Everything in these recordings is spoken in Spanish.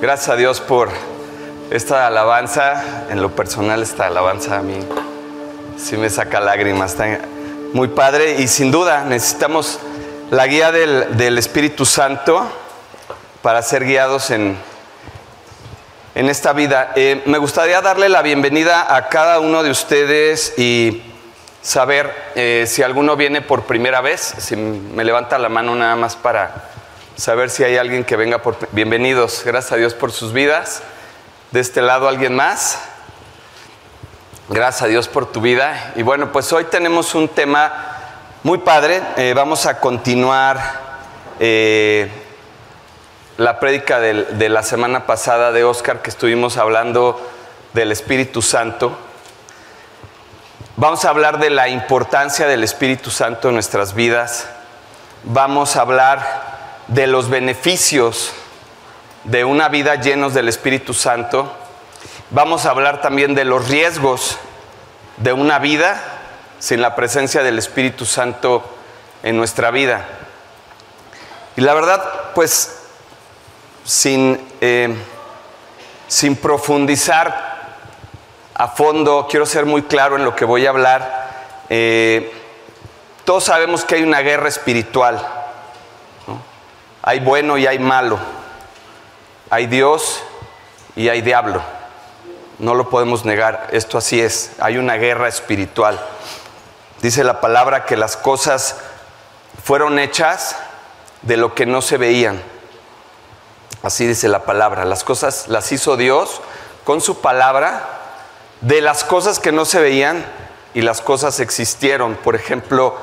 Gracias a Dios por esta alabanza. En lo personal, esta alabanza a mí sí me saca lágrimas. Está muy padre y sin duda necesitamos la guía del, Espíritu Santo para ser guiados en, en esta vida. Eh, me gustaría darle la bienvenida a cada uno de ustedes y saber eh, si alguno viene por primera vez, si me levanta la mano nada más para saber si hay alguien que venga por... Bienvenidos, gracias a Dios por sus vidas. De este lado, ¿alguien más? Gracias a Dios por tu vida. Y bueno, pues hoy tenemos un tema muy padre. Eh, vamos a continuar eh, la prédica de la semana pasada de Oscar que estuvimos hablando del Espíritu Santo. Vamos a hablar de la importancia del Espíritu Santo en nuestras vidas. Vamos a hablar de los beneficios de una vida llenos del Espíritu Santo. Vamos a hablar también de los riesgos de una vida sin la presencia del Espíritu Santo en nuestra vida. Y la verdad, pues, sin, eh, sin profundizar a fondo, quiero ser muy claro en lo que voy a hablar. Eh, todos sabemos que hay una guerra espiritual. Hay bueno y hay malo. Hay Dios y hay diablo. No lo podemos negar. Esto así es. Hay una guerra espiritual. Dice la palabra que las cosas fueron hechas de lo que no se veían. Así dice la palabra. Las cosas las hizo Dios con su palabra de las cosas que no se veían y las cosas existieron. Por ejemplo,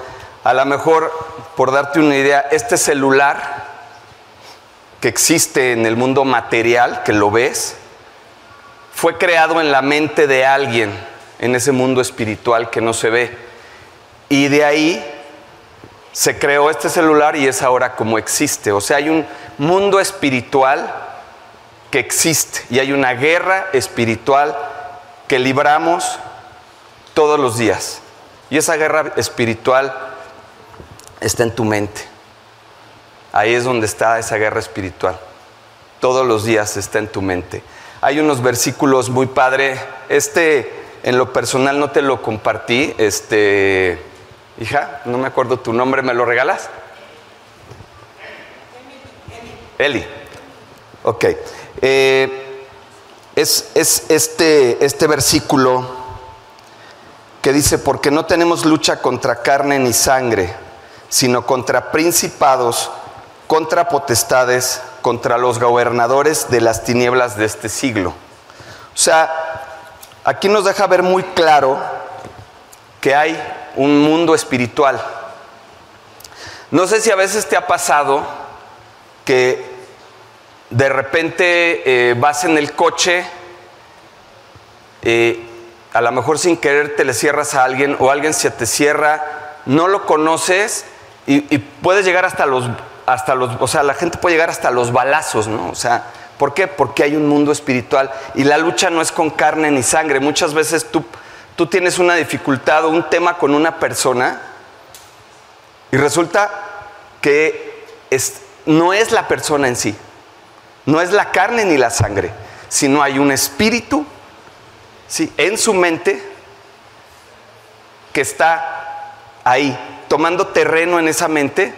a lo mejor, por darte una idea, este celular que existe en el mundo material, que lo ves, fue creado en la mente de alguien, en ese mundo espiritual que no se ve. Y de ahí se creó este celular y es ahora como existe. O sea, hay un mundo espiritual que existe y hay una guerra espiritual que libramos todos los días. Y esa guerra espiritual está en tu mente. Ahí es donde está esa guerra espiritual. Todos los días está en tu mente. Hay unos versículos muy padre. Este, en lo personal, no te lo compartí. Este, hija, no me acuerdo tu nombre, ¿me lo regalas? Eli. Ok. Eh, es, es este, este versículo que dice, porque no tenemos lucha contra carne ni sangre, sino contra principados, contra potestades, contra los gobernadores de las tinieblas de este siglo. O sea, aquí nos deja ver muy claro que hay un mundo espiritual. No sé si a veces te ha pasado que de repente eh, vas en el coche, eh, a lo mejor sin querer te le cierras a alguien o alguien se te cierra, no lo conoces y, y puedes llegar hasta los, hasta los, o sea, la gente puede llegar hasta los balazos, ¿no? O sea, ¿por qué? Porque hay un mundo espiritual y la lucha no es con carne ni sangre. Muchas veces tú, tú tienes una dificultad o un tema con una persona y resulta que es- no es la persona en sí, no es la carne ni la sangre, sino hay un espíritu ¿sí? en su mente que está ahí, tomando terreno en esa mente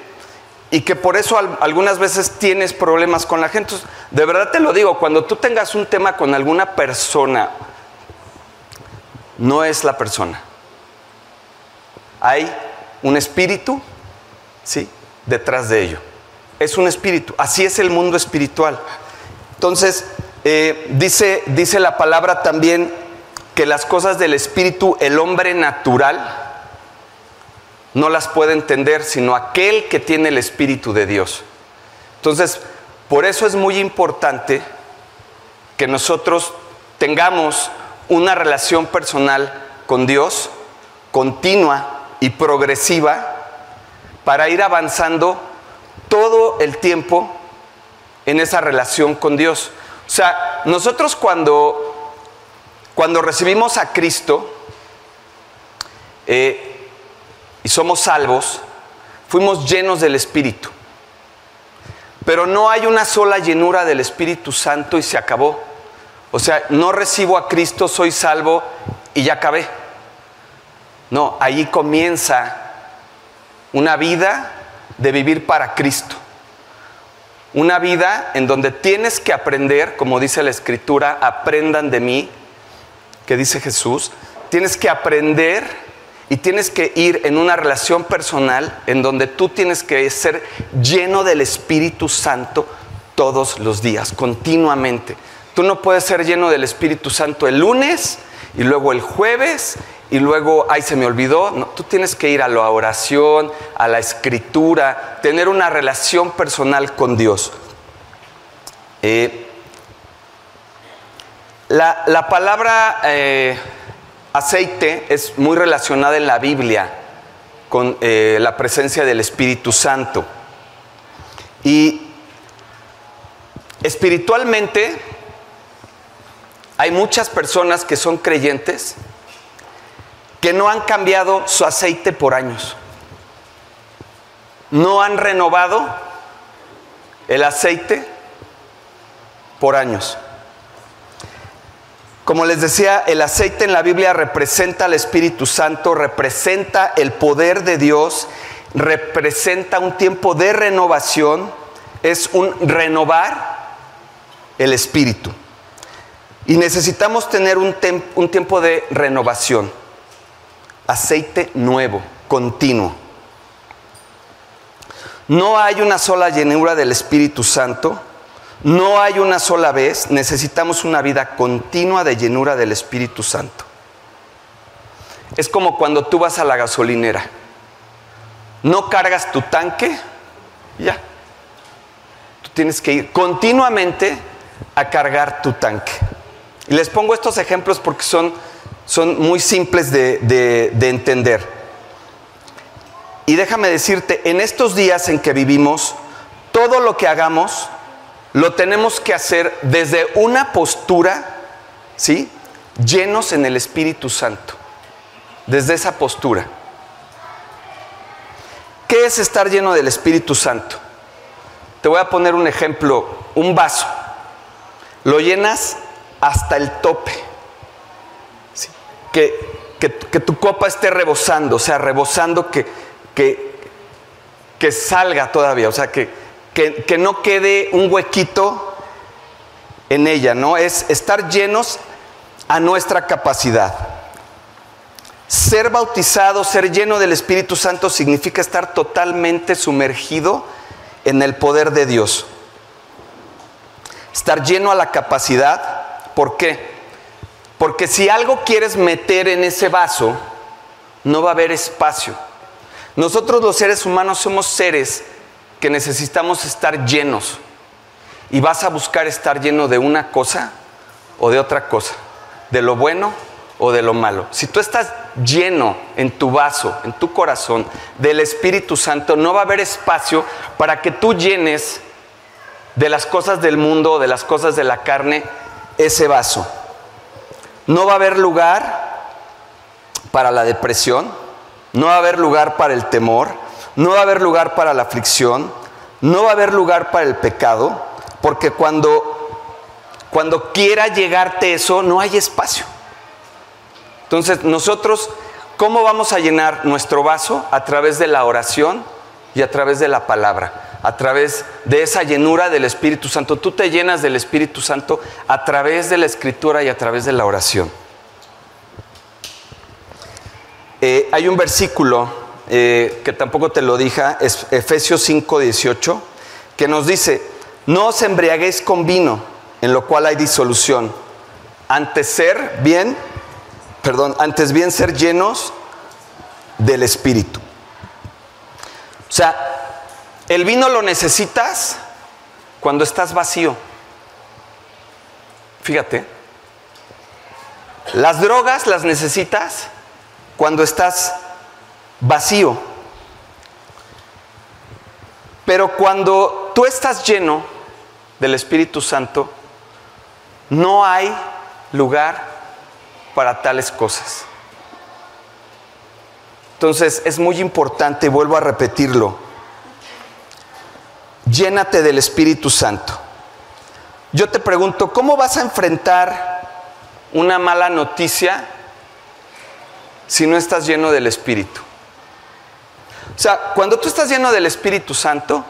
y que por eso al- algunas veces tienes problemas con la gente. De verdad te lo digo, cuando tú tengas un tema con alguna persona, no es la persona. Hay un espíritu, ¿sí? Detrás de ello. Es un espíritu. Así es el mundo espiritual. Entonces, eh, dice, dice la palabra también que las cosas del espíritu, el hombre natural, no las puede entender, sino aquel que tiene el espíritu de Dios. Entonces, por eso es muy importante que nosotros tengamos una relación personal con Dios continua y progresiva para ir avanzando todo el tiempo en esa relación con Dios. O sea, nosotros cuando, cuando recibimos a Cristo eh, y somos salvos, fuimos llenos del Espíritu. Pero no hay una sola llenura del Espíritu Santo y se acabó. O sea, no recibo a Cristo, soy salvo y ya acabé. No, ahí comienza una vida de vivir para Cristo. Una vida en donde tienes que aprender, como dice la Escritura, aprendan de mí, que dice Jesús, tienes que aprender y tienes que ir en una relación personal en donde tú tienes que ser lleno del Espíritu Santo todos los días, continuamente. Tú no puedes ser lleno del Espíritu Santo el lunes y luego el jueves y luego, ay, se me olvidó. No, tú tienes que ir a la oración, a la escritura, tener una relación personal con Dios. Eh, la, palabra eh, aceite es muy relacionada en la Biblia con eh, la presencia del Espíritu Santo. Y espiritualmente hay muchas personas que son creyentes que no han cambiado su aceite por años. No han renovado el aceite por años. Como les decía, el aceite en la Biblia representa al Espíritu Santo, representa el poder de Dios, representa un tiempo de renovación, es un renovar el Espíritu. Y necesitamos tener un, un tiempo de renovación aceite nuevo, continuo. No hay una sola llenura del Espíritu Santo, no hay una sola vez, necesitamos una vida continua de llenura del Espíritu Santo. Es como cuando tú vas a la gasolinera, no cargas tu tanque, ya. Tú tienes que ir continuamente a cargar tu tanque. Y les pongo estos ejemplos porque son son muy simples de, entender. Y déjame decirte, en estos días en que vivimos, todo lo que hagamos lo tenemos que hacer desde una postura, ¿sí? Llenos en el Espíritu Santo. Desde esa postura. ¿Qué es estar lleno del Espíritu Santo? Te voy a poner un ejemplo, un vaso. Lo llenas hasta el tope que, tu copa esté rebosando, o sea, rebosando que, que, salga todavía, o sea, que, que no quede un huequito en ella, ¿no? Es estar llenos a nuestra capacidad. Ser bautizado, ser lleno del Espíritu Santo significa estar totalmente sumergido en el poder de Dios. Estar lleno a la capacidad, ¿por qué? Porque si algo quieres meter en ese vaso, no va a haber espacio. Nosotros los seres humanos somos seres que necesitamos estar llenos. Y vas a buscar estar lleno de una cosa o de otra cosa, de lo bueno o de lo malo. Si tú estás lleno en tu vaso, en tu corazón, del Espíritu Santo, no va a haber espacio para que tú llenes de las cosas del mundo de las cosas de la carne ese vaso. No va a haber lugar para la depresión, no va a haber lugar para el temor, no va a haber lugar para la aflicción, no va a haber lugar para el pecado, porque cuando, cuando quiera llegarte eso, no hay espacio. Entonces, nosotros, ¿cómo vamos a llenar nuestro vaso? A través de la oración y a través de la palabra a través de esa llenura del Espíritu Santo. Tú te llenas del Espíritu Santo a través de la escritura y a través de la oración. Eh, hay un versículo eh, que tampoco te lo dije, es Efesios 5, 18, que nos dice, no os embriaguéis con vino, en lo cual hay disolución, antes ser bien, perdón, antes bien ser llenos del Espíritu. O sea, el vino lo necesitas cuando estás vacío. Fíjate. Las drogas las necesitas cuando estás vacío. Pero cuando tú estás lleno del Espíritu Santo, no hay lugar para tales cosas. Entonces es muy importante, vuelvo a repetirlo, llénate del Espíritu Santo. Yo te pregunto, ¿cómo vas a enfrentar una mala noticia si no estás lleno del Espíritu? O sea, cuando tú estás lleno del Espíritu Santo,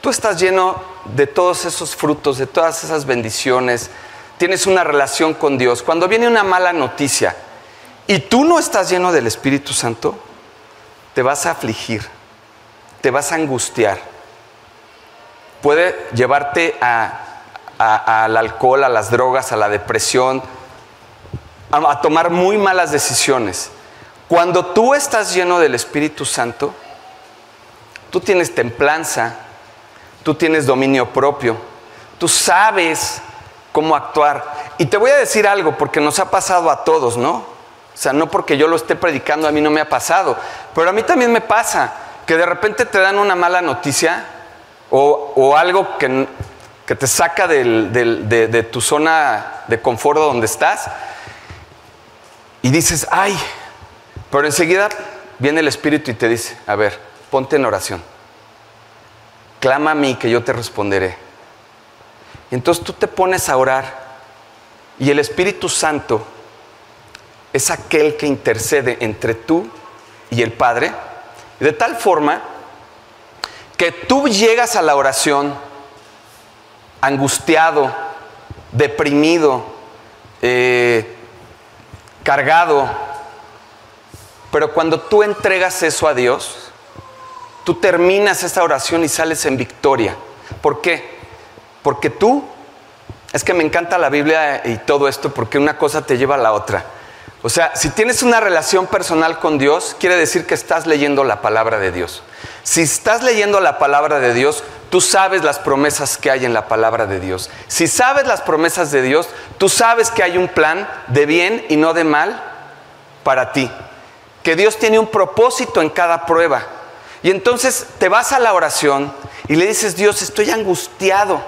tú estás lleno de todos esos frutos, de todas esas bendiciones, tienes una relación con Dios. Cuando viene una mala noticia y tú no estás lleno del Espíritu Santo, te vas a afligir, te vas a angustiar. Puede llevarte al alcohol, a las drogas, a la depresión, a tomar muy malas decisiones. Cuando tú estás lleno del Espíritu Santo, tú tienes templanza, tú tienes dominio propio, tú sabes cómo actuar. Y te voy a decir algo, porque nos ha pasado a todos, ¿no? O sea, no porque yo lo esté predicando, a mí no me ha pasado, pero a mí también me pasa que de repente te dan una mala noticia o, algo que, te saca de, de tu zona de confort donde estás y dices, ay, pero enseguida viene el Espíritu y te dice, a ver, ponte en oración. Clama a mí que yo te responderé. Y entonces tú te pones a orar y el Espíritu Santo es aquel que intercede entre tú y el Padre, de tal forma que tú llegas a la oración angustiado, deprimido, eh, cargado, pero cuando tú entregas eso a Dios, tú terminas esta oración y sales en victoria. ¿Por qué? Porque tú, es que me encanta la Biblia y todo esto porque una cosa te lleva a la otra. O sea, si tienes una relación personal con Dios, quiere decir que estás leyendo la palabra de Dios. Si estás leyendo la palabra de Dios, tú sabes las promesas que hay en la palabra de Dios. Si sabes las promesas de Dios, tú sabes que hay un plan de bien y no de mal para ti que Dios tiene un propósito en cada prueba. Y entonces te vas a la oración y le dices, Dios, estoy angustiado,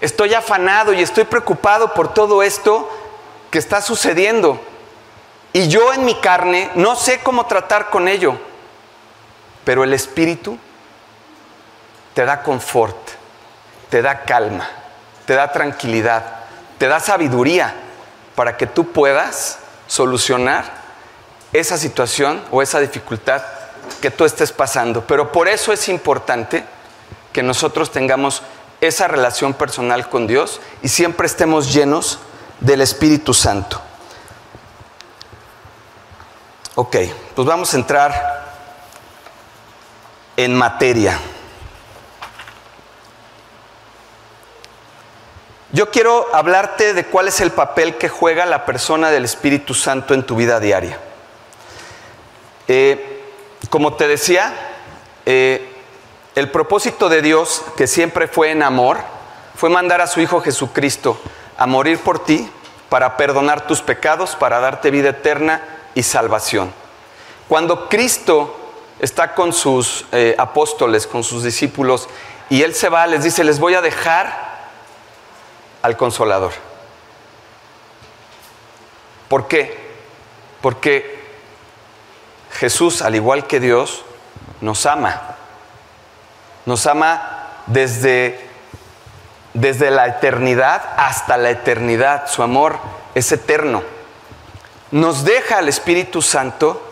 estoy afanado y estoy preocupado por todo esto que está sucediendo. Y yo en mi carne no sé cómo tratar con ello, pero el Espíritu te da confort, te da calma, te da tranquilidad, te da sabiduría para que tú puedas solucionar esa situación o esa dificultad que tú estés pasando. Pero por eso es importante que nosotros tengamos esa relación personal con Dios y siempre estemos llenos del Espíritu Santo. Ok, pues vamos a entrar en materia. Yo quiero hablarte de cuál es el papel que juega la persona del Espíritu Santo en tu vida diaria. Eh, como te decía, eh, el propósito de Dios, que siempre fue en amor, fue mandar a su Hijo Jesucristo a morir por ti para perdonar tus pecados, para darte vida eterna y salvación. Cuando Cristo está con sus eh, apóstoles, con sus discípulos, y Él se va, les dice, les voy a dejar al consolador. ¿Por qué? Porque Jesús, al igual que Dios, nos ama. Nos ama desde, desde la eternidad hasta la eternidad. Su amor es eterno. Nos deja al Espíritu Santo.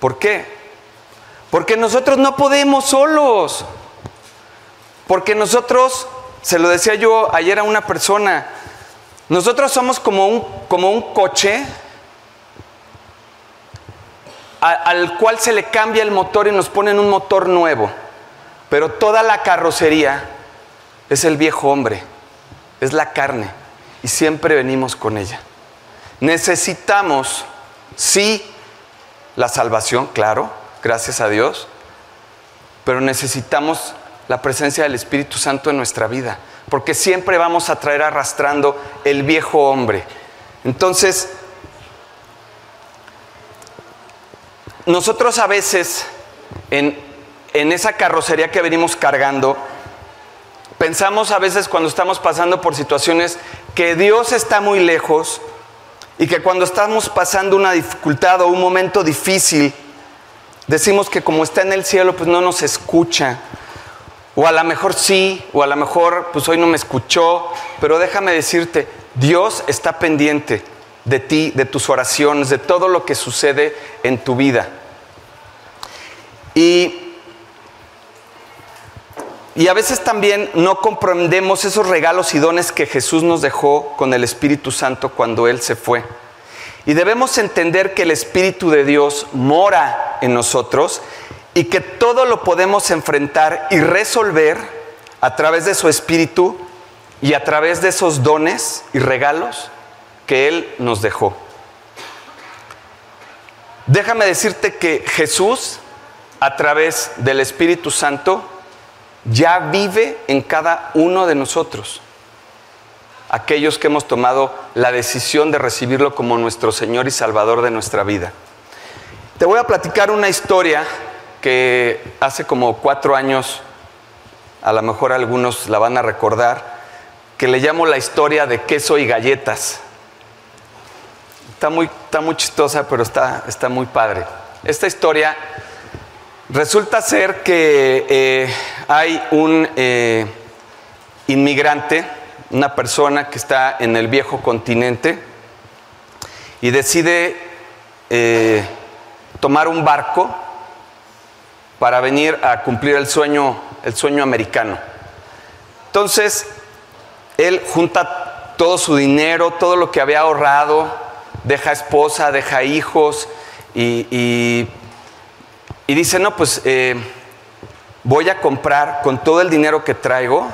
¿Por qué? Porque nosotros no podemos solos. Porque nosotros, se lo decía yo ayer a una persona, nosotros somos como un, como un coche al cual se le cambia el motor y nos ponen un motor nuevo. Pero toda la carrocería es el viejo hombre, es la carne, y siempre venimos con ella. Necesitamos, sí, la salvación, claro, gracias a Dios, pero necesitamos la presencia del Espíritu Santo en nuestra vida, porque siempre vamos a traer arrastrando el viejo hombre. Entonces, nosotros a veces en, esa carrocería que venimos cargando, pensamos a veces cuando estamos pasando por situaciones que Dios está muy lejos y que cuando estamos pasando una dificultad o un momento difícil, decimos que como está en el cielo, pues no nos escucha. O a lo mejor sí, o a lo mejor pues hoy no me escuchó, pero déjame decirte, Dios está pendiente de ti, de tus oraciones, de todo lo que sucede en tu vida. Y, y a veces también no comprendemos esos regalos y dones que Jesús nos dejó con el Espíritu Santo cuando Él se fue. Y debemos entender que el Espíritu de Dios mora en nosotros y que todo lo podemos enfrentar y resolver a través de su Espíritu y a través de esos dones y regalos que Él nos dejó. Déjame decirte que Jesús, a través del Espíritu Santo, ya vive en cada uno de nosotros. Aquellos que hemos tomado la decisión de recibirlo como nuestro Señor y Salvador de nuestra vida. Te voy a platicar una historia que hace como cuatro años, a lo mejor algunos la van a recordar, que le llamo la historia de queso y galletas. Está muy, está muy chistosa, pero está, está muy padre. Esta historia resulta ser que eh, hay un eh, inmigrante, una persona que está en el viejo continente y decide eh, tomar un barco para venir a cumplir el sueño, el sueño americano. Entonces, él junta todo su dinero, todo lo que había ahorrado, deja esposa, deja hijos y, dice, no, pues eh, voy a comprar con todo el dinero que traigo,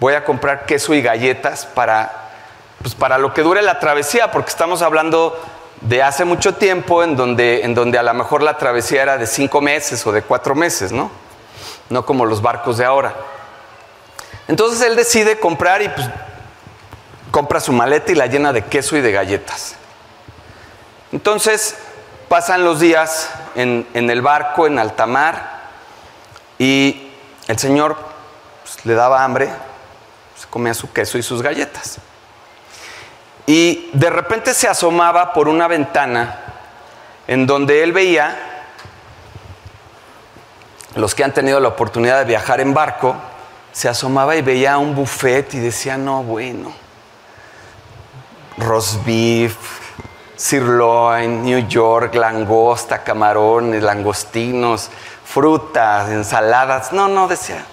voy a comprar queso y galletas para, pues para lo que dure la travesía, porque estamos hablando de hace mucho tiempo en donde, en donde a lo mejor la travesía era de cinco meses o de cuatro meses, ¿no? No como los barcos de ahora. Entonces él decide comprar y pues compra su maleta y la llena de queso y de galletas. Entonces pasan los días en, el barco, en alta mar, y el Señor pues, le daba hambre, se comía su queso y sus galletas. Y de repente se asomaba por una ventana en donde él veía, los que han tenido la oportunidad de viajar en barco, se asomaba y veía un buffet y decía, no, bueno, roast beef, sirloin, New York, langosta, camarones, langostinos, frutas, ensaladas. No, no, decía,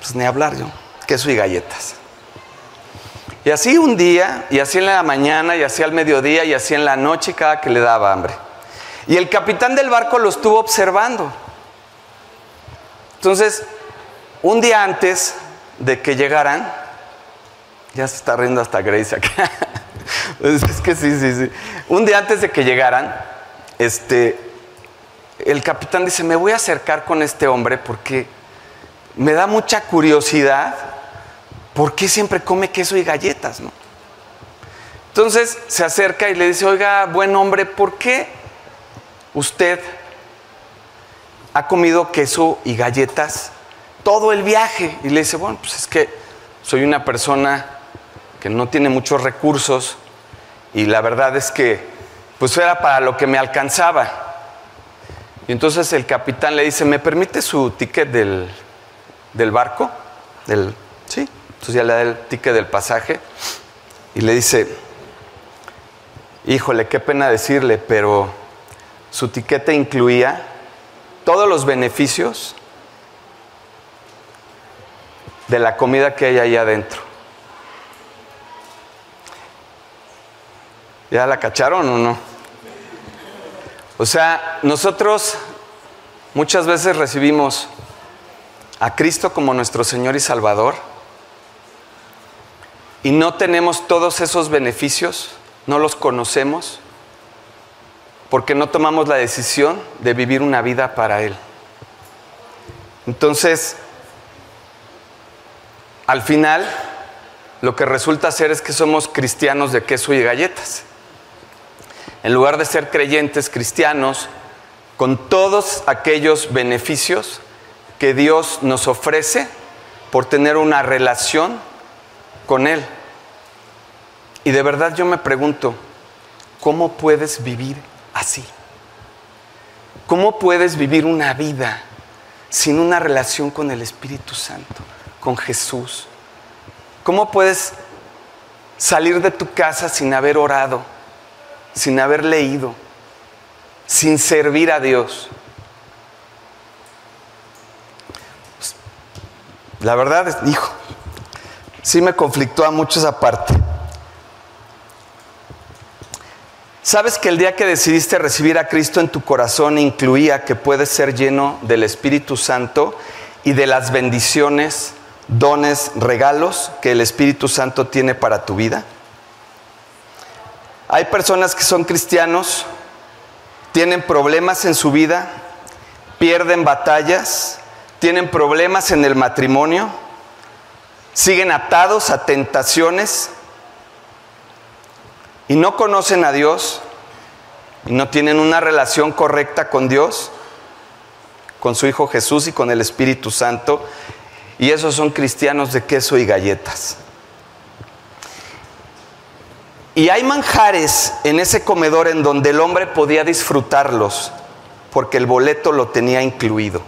pues ni hablar yo, queso y galletas. Y así un día, y así en la mañana, y así al mediodía, y así en la noche, cada que le daba hambre. Y el capitán del barco lo estuvo observando. Entonces, un día antes de que llegaran, ya se está riendo hasta Grace acá. es que sí, sí, sí. Un día antes de que llegaran, este, el capitán dice, me voy a acercar con este hombre porque me da mucha curiosidad ¿por qué siempre come queso y galletas? No? Entonces se acerca y le dice, oiga, buen hombre, ¿por qué usted ha comido queso y galletas todo el viaje? Y le dice, bueno, pues es que soy una persona que no tiene muchos recursos y la verdad es que pues era para lo que me alcanzaba. Y entonces el capitán le dice, ¿me permite su ticket del, del barco? Del, sí, entonces ya le da el ticket del pasaje y le dice, híjole, qué pena decirle, pero su tiquete incluía todos los beneficios de la comida que hay ahí adentro. ¿Ya la cacharon o no? O sea, nosotros muchas veces recibimos a Cristo como nuestro Señor y Salvador y no tenemos todos esos beneficios, no los conocemos, porque no tomamos la decisión de vivir una vida para Él. Entonces, al final, lo que resulta ser es que somos cristianos de queso y galletas. En lugar de ser creyentes cristianos, con todos aquellos beneficios que Dios nos ofrece por tener una relación con Él. Y de verdad yo me pregunto, ¿cómo puedes vivir así? ¿Cómo puedes vivir una vida sin una relación con el Espíritu Santo, con Jesús? ¿Cómo puedes salir de tu casa sin haber orado, sin haber leído, sin servir a Dios? La verdad, hijo, sí me conflictó a mucho esa parte. ¿Sabes que el día que decidiste recibir a Cristo en tu corazón incluía que puedes ser lleno del Espíritu Santo y de las bendiciones, dones, regalos que el Espíritu Santo tiene para tu vida? Hay personas que son cristianos, tienen problemas en su vida, pierden batallas, tienen problemas en el matrimonio, siguen atados a tentaciones y no conocen a Dios y no tienen una relación correcta con Dios, con su Hijo Jesús y con el Espíritu Santo, y esos son cristianos de queso y galletas. Y hay manjares en ese comedor en donde el hombre podía disfrutarlos, porque el boleto lo tenía incluido.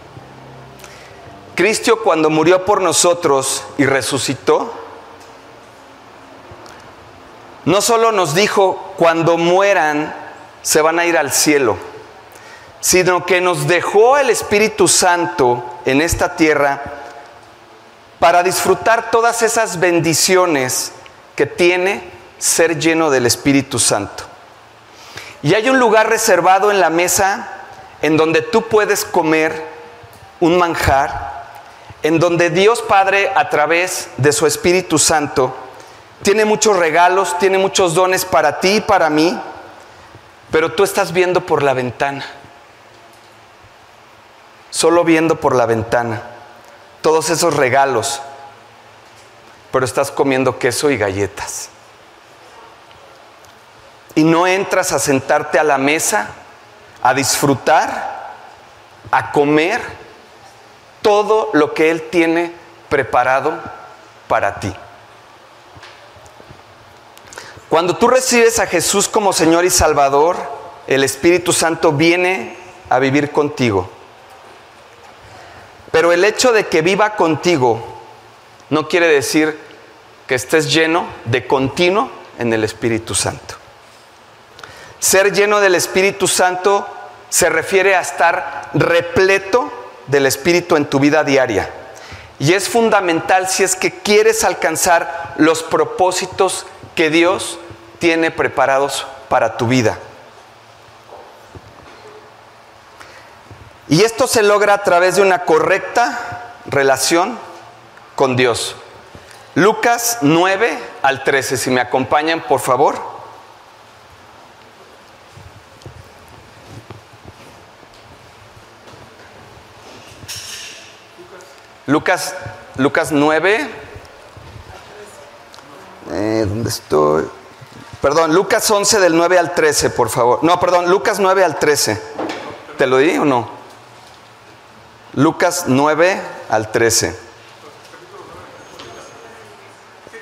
Cristo cuando murió por nosotros y resucitó, no solo nos dijo, cuando mueran se van a ir al cielo, sino que nos dejó el Espíritu Santo en esta tierra para disfrutar todas esas bendiciones que tiene ser lleno del Espíritu Santo. Y hay un lugar reservado en la mesa en donde tú puedes comer un manjar en donde Dios Padre a través de su Espíritu Santo tiene muchos regalos, tiene muchos dones para ti y para mí, pero tú estás viendo por la ventana, solo viendo por la ventana todos esos regalos, pero estás comiendo queso y galletas. Y no entras a sentarte a la mesa, a disfrutar, a comer todo lo que Él tiene preparado para ti. Cuando tú recibes a Jesús como Señor y Salvador, el Espíritu Santo viene a vivir contigo. Pero el hecho de que viva contigo no quiere decir que estés lleno de continuo en el Espíritu Santo. Ser lleno del Espíritu Santo se refiere a estar repleto del Espíritu en tu vida diaria. Y es fundamental si es que quieres alcanzar los propósitos que Dios tiene preparados para tu vida. Y esto se logra a través de una correcta relación con Dios. Lucas 9 al 13, si me acompañan, por favor. Lucas, Lucas 9. Eh, ¿Dónde estoy? Perdón, Lucas 11 del 9 al 13, por favor. No, perdón, Lucas 9 al 13. ¿Te lo di o no? Lucas 9 al 13.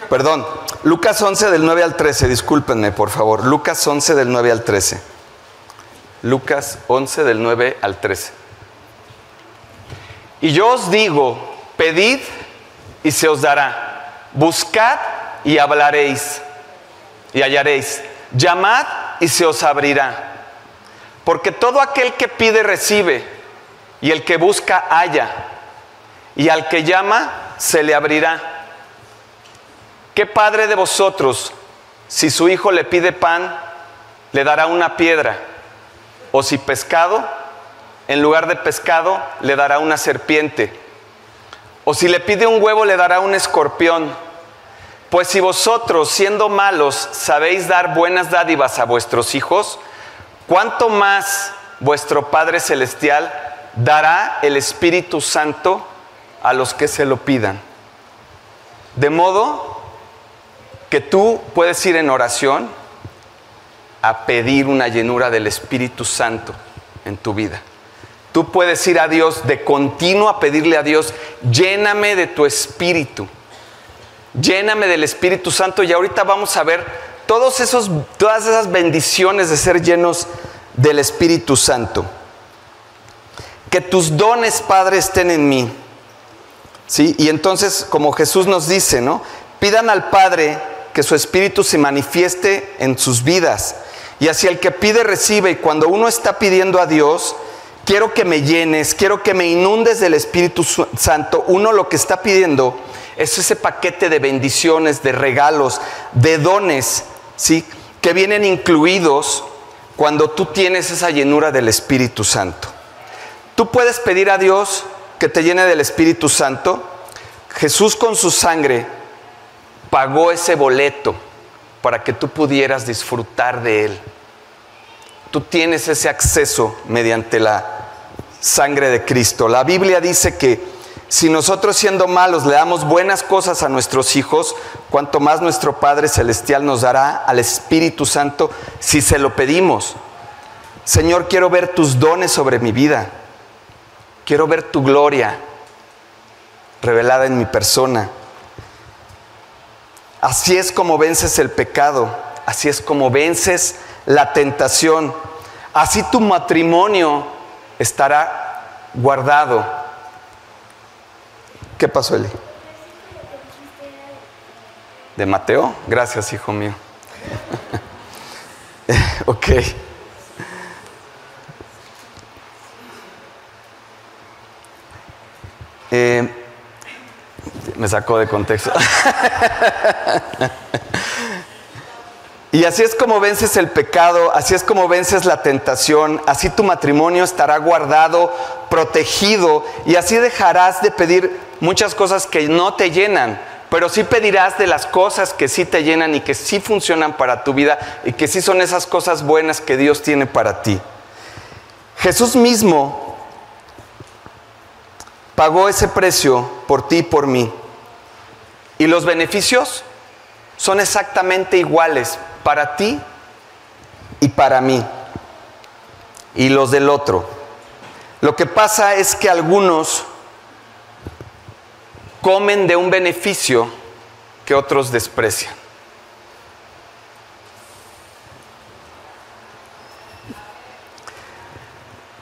Perdón, Lucas 11 del 9 al 13, discúlpenme por favor. Lucas 11 del 9 al 13. Lucas 11 del 9 al 13. Y yo os digo, Pedid y se os dará. Buscad y hablaréis y hallaréis. Llamad y se os abrirá. Porque todo aquel que pide recibe, y el que busca halla, y al que llama se le abrirá. ¿Qué padre de vosotros, si su hijo le pide pan, le dará una piedra? O si pescado, en lugar de pescado, le dará una serpiente. O si le pide un huevo, le dará un escorpión. Pues si vosotros, siendo malos, sabéis dar buenas dádivas a vuestros hijos, ¿cuánto más vuestro Padre Celestial dará el Espíritu Santo a los que se lo pidan? De modo que tú puedes ir en oración a pedir una llenura del Espíritu Santo en tu vida. Tú puedes ir a Dios de continuo a pedirle a Dios, lléname de tu espíritu, lléname del Espíritu Santo y ahorita vamos a ver todos esos, todas esas bendiciones de ser llenos del Espíritu Santo. que tus dones, Padre, estén en mí. ¿Sí? Y entonces, como Jesús nos dice, ¿no? Pidan al Padre que su Espíritu se manifieste en sus vidas. Y así el que pide, recibe. Y cuando uno está pidiendo a Dios, quiero que me llenes, quiero que me inundes del Espíritu Santo, uno lo que está pidiendo es ese paquete de bendiciones, de regalos, de dones, ¿sí? Que vienen incluidos cuando tú tienes esa llenura del Espíritu Santo. Tú puedes pedir a Dios que te llene del Espíritu Santo. Jesús con su sangre pagó ese boleto para que tú pudieras disfrutar de Él. Tú tienes ese acceso mediante la sangre de Cristo. La Biblia dice que si nosotros siendo malos le damos buenas cosas a nuestros hijos, cuanto más nuestro Padre Celestial nos dará al Espíritu Santo si se lo pedimos. Señor, quiero ver tus dones sobre mi vida. Quiero ver tu gloria revelada en mi persona. Así es como vences el pecado, así es como vences la tentación. Así tu matrimonio estará guardado ¿Qué pasó, Eli? ¿De Mateo? Gracias, hijo mío. ok. Eh, me sacó de contexto. y así es como vences el pecado, así es como vences la tentación, así tu matrimonio estará guardado, protegido y así dejarás de pedir muchas cosas que no te llenan, pero sí pedirás de las cosas que sí te llenan y que sí funcionan para tu vida y que sí son esas cosas buenas que Dios tiene para ti. Jesús mismo pagó ese precio por ti y por mí. Y los beneficios son exactamente iguales para ti y para mí. Y los del otro. Lo que pasa es que algunos comen de un beneficio que otros desprecian.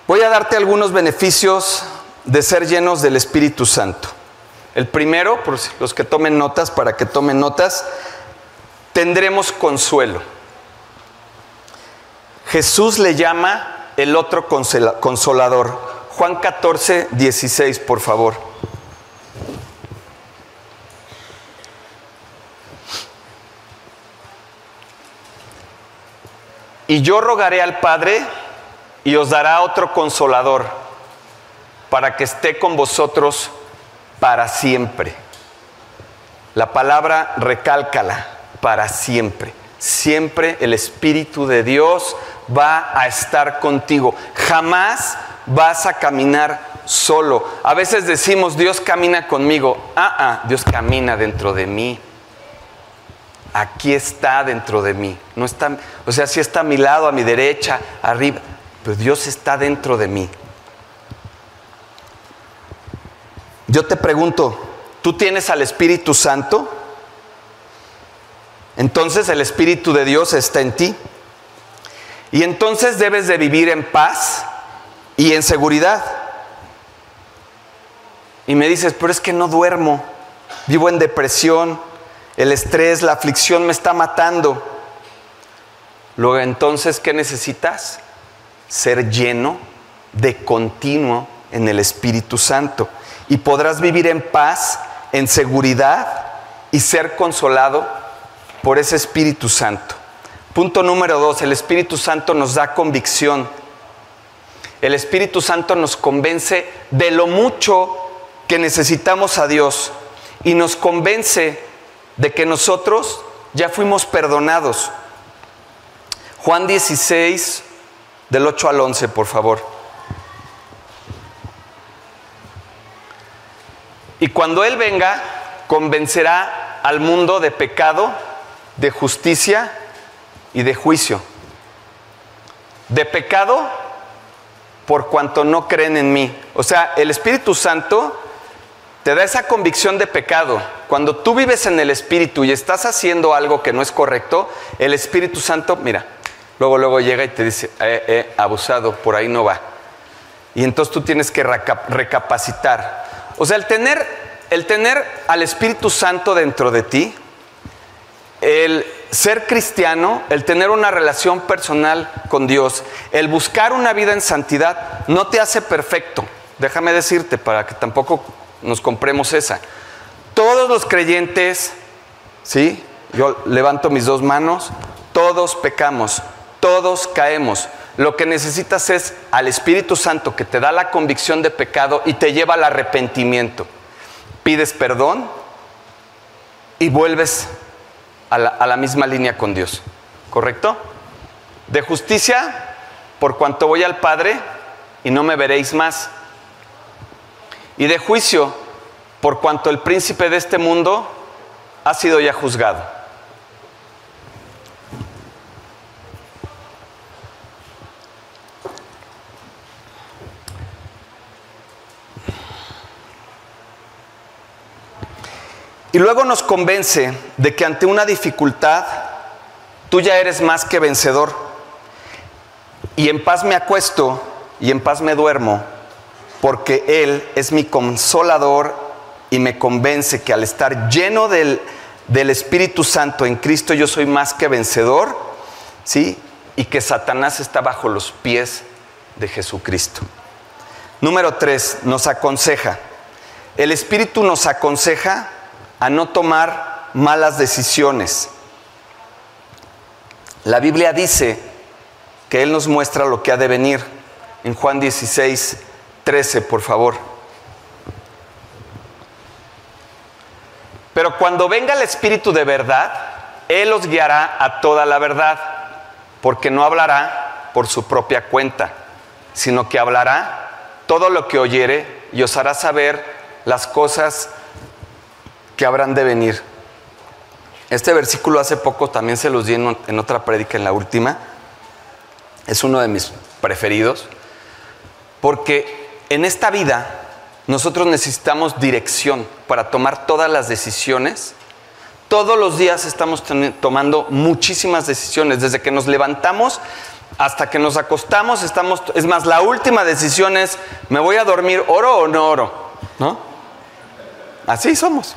Voy a darte algunos beneficios de ser llenos del Espíritu Santo. El primero, por los que tomen notas, para que tomen notas, tendremos consuelo. Jesús le llama el otro consolador. Juan 14, 16, por favor. Y yo rogaré al Padre y os dará otro consolador para que esté con vosotros para siempre. La palabra recálcala, para siempre. Siempre el Espíritu de Dios va a estar contigo. Jamás vas a caminar solo. A veces decimos, Dios camina conmigo. Ah, ah, Dios camina dentro de mí aquí está dentro de mí. No está, o sea, si está a mi lado, a mi derecha, arriba, pero Dios está dentro de mí. Yo te pregunto, ¿tú tienes al Espíritu Santo? Entonces el Espíritu de Dios está en ti. Y entonces debes de vivir en paz y en seguridad. Y me dices, pero es que no duermo, vivo en depresión, el estrés, la aflicción me está matando. Luego entonces, ¿qué necesitas? Ser lleno de continuo en el Espíritu Santo. Y podrás vivir en paz, en seguridad y ser consolado por ese Espíritu Santo. Punto número dos, el Espíritu Santo nos da convicción. El Espíritu Santo nos convence de lo mucho que necesitamos a Dios y nos convence de que nosotros ya fuimos perdonados. Juan 16, del 8 al 11, por favor. Y cuando Él venga, convencerá al mundo de pecado, de justicia y de juicio. De pecado por cuanto no creen en mí. O sea, el Espíritu Santo te da esa convicción de pecado. Cuando tú vives en el Espíritu y estás haciendo algo que no es correcto, el Espíritu Santo, mira, luego, luego llega y te dice, eh, eh, abusado, por ahí no va. y entonces tú tienes que recapacitar. O sea, el tener, el tener al Espíritu Santo dentro de ti, el ser cristiano, el tener una relación personal con Dios, el buscar una vida en santidad, no te hace perfecto. Déjame decirte, para que tampoco nos compremos esa. Todos los creyentes, ¿sí? Yo levanto mis dos manos, todos pecamos, todos caemos. Lo que necesitas es al Espíritu Santo que te da la convicción de pecado y te lleva al arrepentimiento. Pides perdón y vuelves a la, misma línea con Dios. ¿Correcto? De justicia, por cuanto voy al Padre y no me veréis más. Y de juicio, por cuanto el príncipe de este mundo ha sido ya juzgado. Y luego nos convence de que ante una dificultad tú ya eres más que vencedor. Y en paz me acuesto y en paz me duermo, porque Él es mi consolador y me convence que al estar lleno del, del Espíritu Santo en Cristo yo soy más que vencedor, ¿sí? Y que Satanás está bajo los pies de Jesucristo. Número tres, nos aconseja. El Espíritu nos aconseja a no tomar malas decisiones. La Biblia dice que Él nos muestra lo que ha de venir. En Juan 16, 13, por favor. Pero cuando venga el Espíritu de verdad, Él os guiará a toda la verdad, porque no hablará por su propia cuenta, sino que hablará todo lo que oyere y os hará saber las cosas que habrán de venir. Este versículo hace poco también se los di en, otra prédica, en la última. Es uno de mis preferidos. Porque en esta vida nosotros necesitamos dirección para tomar todas las decisiones. Todos los días estamos tomando muchísimas decisiones. Desde que nos levantamos hasta que nos acostamos, estamos. Es más, la última decisión es: ¿me voy a dormir oro o no oro? ¿No? Así somos.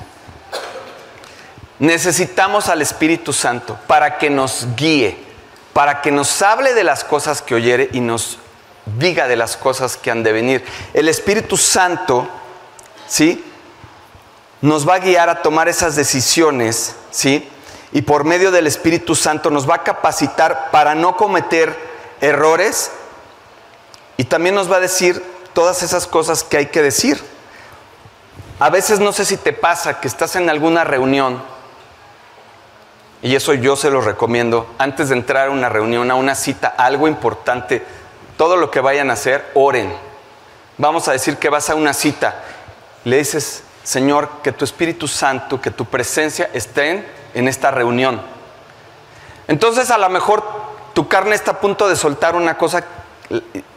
Necesitamos al Espíritu Santo para que nos guíe, para que nos hable de las cosas que oyere y nos diga de las cosas que han de venir. El Espíritu Santo, ¿sí? Nos va a guiar a tomar esas decisiones, ¿sí? Y por medio del Espíritu Santo nos va a capacitar para no cometer errores y también nos va a decir todas esas cosas que hay que decir. A veces no sé si te pasa que estás en alguna reunión y eso yo se lo recomiendo, antes de entrar a una reunión, a una cita, algo importante, todo lo que vayan a hacer, oren. Vamos a decir que vas a una cita, le dices, Señor, que tu Espíritu Santo, que tu presencia estén en esta reunión. Entonces a lo mejor tu carne está a punto de soltar una cosa,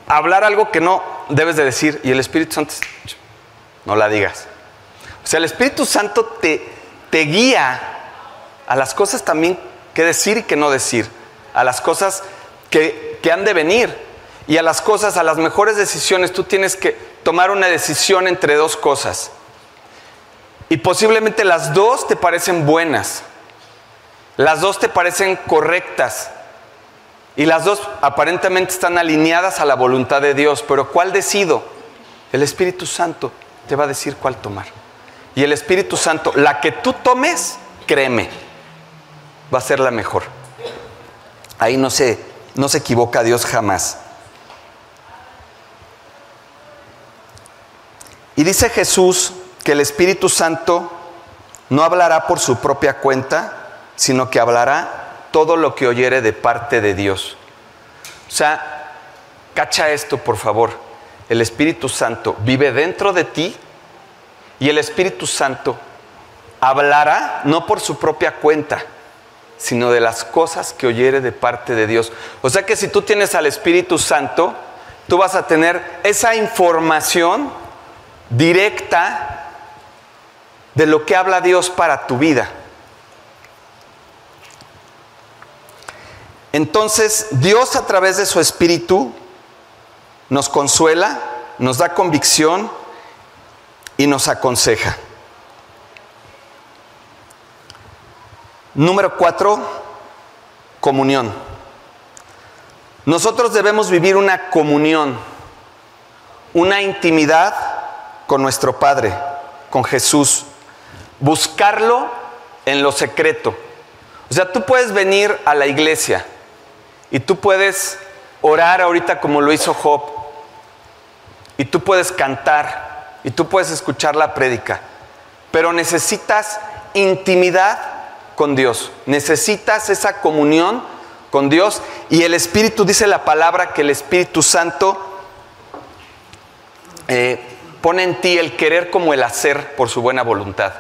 hablar algo que no debes de decir y el Espíritu Santo, no la digas. O sea, el Espíritu Santo te, te guía a las cosas también que decir y que no decir, a las cosas que, han de venir y a las cosas, a las mejores decisiones, tú tienes que tomar una decisión entre dos cosas. Y posiblemente las dos te parecen buenas, las dos te parecen correctas y las dos aparentemente están alineadas a la voluntad de Dios, pero ¿cuál decido? El Espíritu Santo te va a decir cuál tomar. Y el Espíritu Santo, la que tú tomes, créeme, va a ser la mejor. Ahí no se, no se equivoca Dios jamás. Y dice Jesús que el Espíritu Santo no hablará por su propia cuenta, sino que hablará todo lo que oyere de parte de Dios. O sea, cacha esto, por favor. El Espíritu Santo vive dentro de ti y el Espíritu Santo hablará no por su propia cuenta, sino de las cosas que oyere de parte de Dios. O sea que si tú tienes al Espíritu Santo, tú vas a tener esa información directa de lo que habla Dios para tu vida. Entonces, Dios a través de su Espíritu nos consuela, nos da convicción y nos aconseja. Número cuatro, comunión. Nosotros debemos vivir una comunión, una intimidad con nuestro Padre, con Jesús. Buscarlo en lo secreto. O sea, tú puedes venir a la iglesia y tú puedes orar ahorita como lo hizo Job. Y tú puedes cantar y tú puedes escuchar la prédica. Pero necesitas intimidad con Dios. Necesitas esa comunión con Dios. Y el Espíritu dice la palabra que el Espíritu Santo eh, pone en ti el querer como el hacer por su buena voluntad.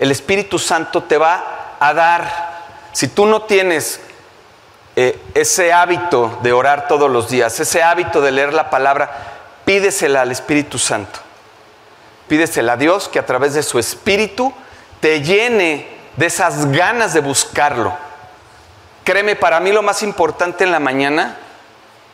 El Espíritu Santo te va a dar, si tú no tienes eh, ese hábito de orar todos los días, ese hábito de leer la palabra, pídesela al Espíritu Santo. Pídesela a Dios que a través de su Espíritu te llene de esas ganas de buscarlo. Créeme, para mí lo más importante en la mañana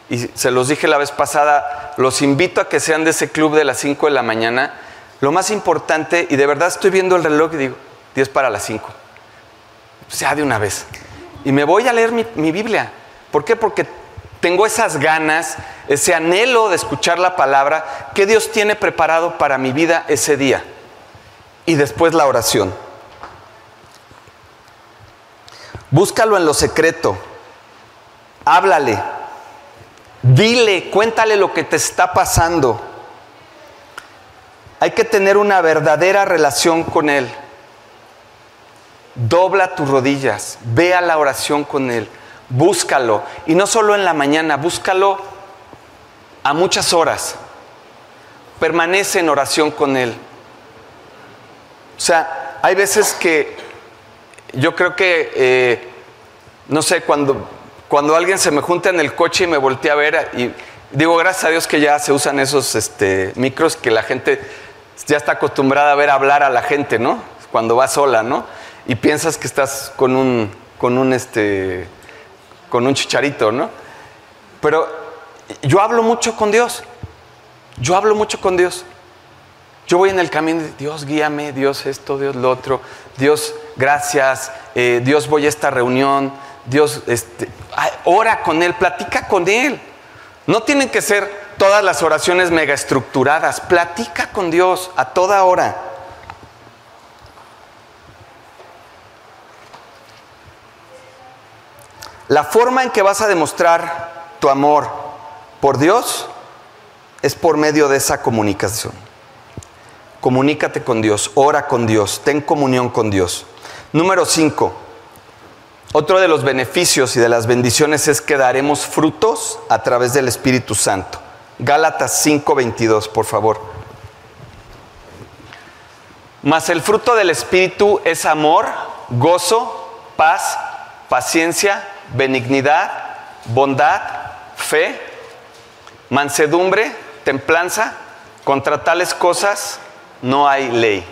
y se los dije la vez pasada, los invito a que sean de ese club de las 5 de la mañana. Lo más importante, y de verdad estoy viendo el reloj y digo, 10 para las 5. sea de una vez. Y me voy a leer mi, mi Biblia. ¿Por qué? Porque tengo esas ganas, ese anhelo de escuchar la palabra que Dios tiene preparado para mi vida ese día. Y después la oración. Búscalo en lo secreto. Háblale. Dile, cuéntale lo que te está pasando. Hay que tener una verdadera relación con Él. Dobla tus rodillas, ve a la oración con Él, búscalo. Y no solo en la mañana, búscalo a muchas horas. Permanece en oración con Él. O sea, hay veces que yo creo que, eh, no sé, cuando cuando alguien se me junta en el coche y me voltea a ver y digo, gracias a Dios que ya se usan esos este, micros que la gente ya está acostumbrada a ver hablar a la gente, ¿no? Cuando va sola, ¿no? Y piensas que estás con un, con un, este, con un chicharito, ¿no? Pero yo hablo mucho con Dios. Yo hablo mucho con Dios. Yo voy en el camino Dios, guíame, Dios esto, Dios lo otro, Dios, gracias, eh, Dios voy a esta reunión, Dios, este, ora con Él, platica con Él. No tienen que ser todas las oraciones mega estructuradas, platica con Dios a toda hora. La forma en que vas a demostrar tu amor por Dios es por medio de esa comunicación. Comunícate con Dios, ora con Dios, ten comunión con Dios. Número 5 otro de los beneficios y de las bendiciones es que daremos frutos a través del Espíritu Santo. Gálatas 5:22, por favor. Mas el fruto del Espíritu es amor, gozo, paz, paciencia, benignidad, bondad, fe, mansedumbre, templanza. Contra tales cosas no hay ley.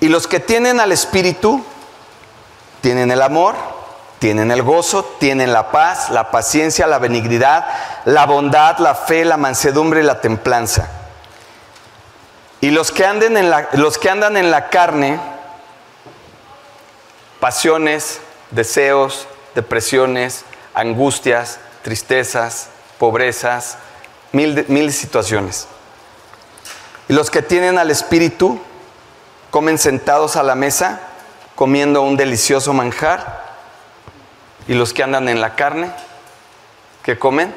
Y los que tienen al Espíritu tienen el amor, tienen el gozo, tienen la paz, la paciencia, la benignidad, la bondad, la fe, la mansedumbre y la templanza. Y los que, anden en la, los que andan en la carne, pasiones, deseos, depresiones, angustias, tristezas, pobrezas, mil, mil situaciones. Y los que tienen al Espíritu comen sentados a la mesa, comiendo un delicioso manjar, y los que andan en la carne, ¿qué comen?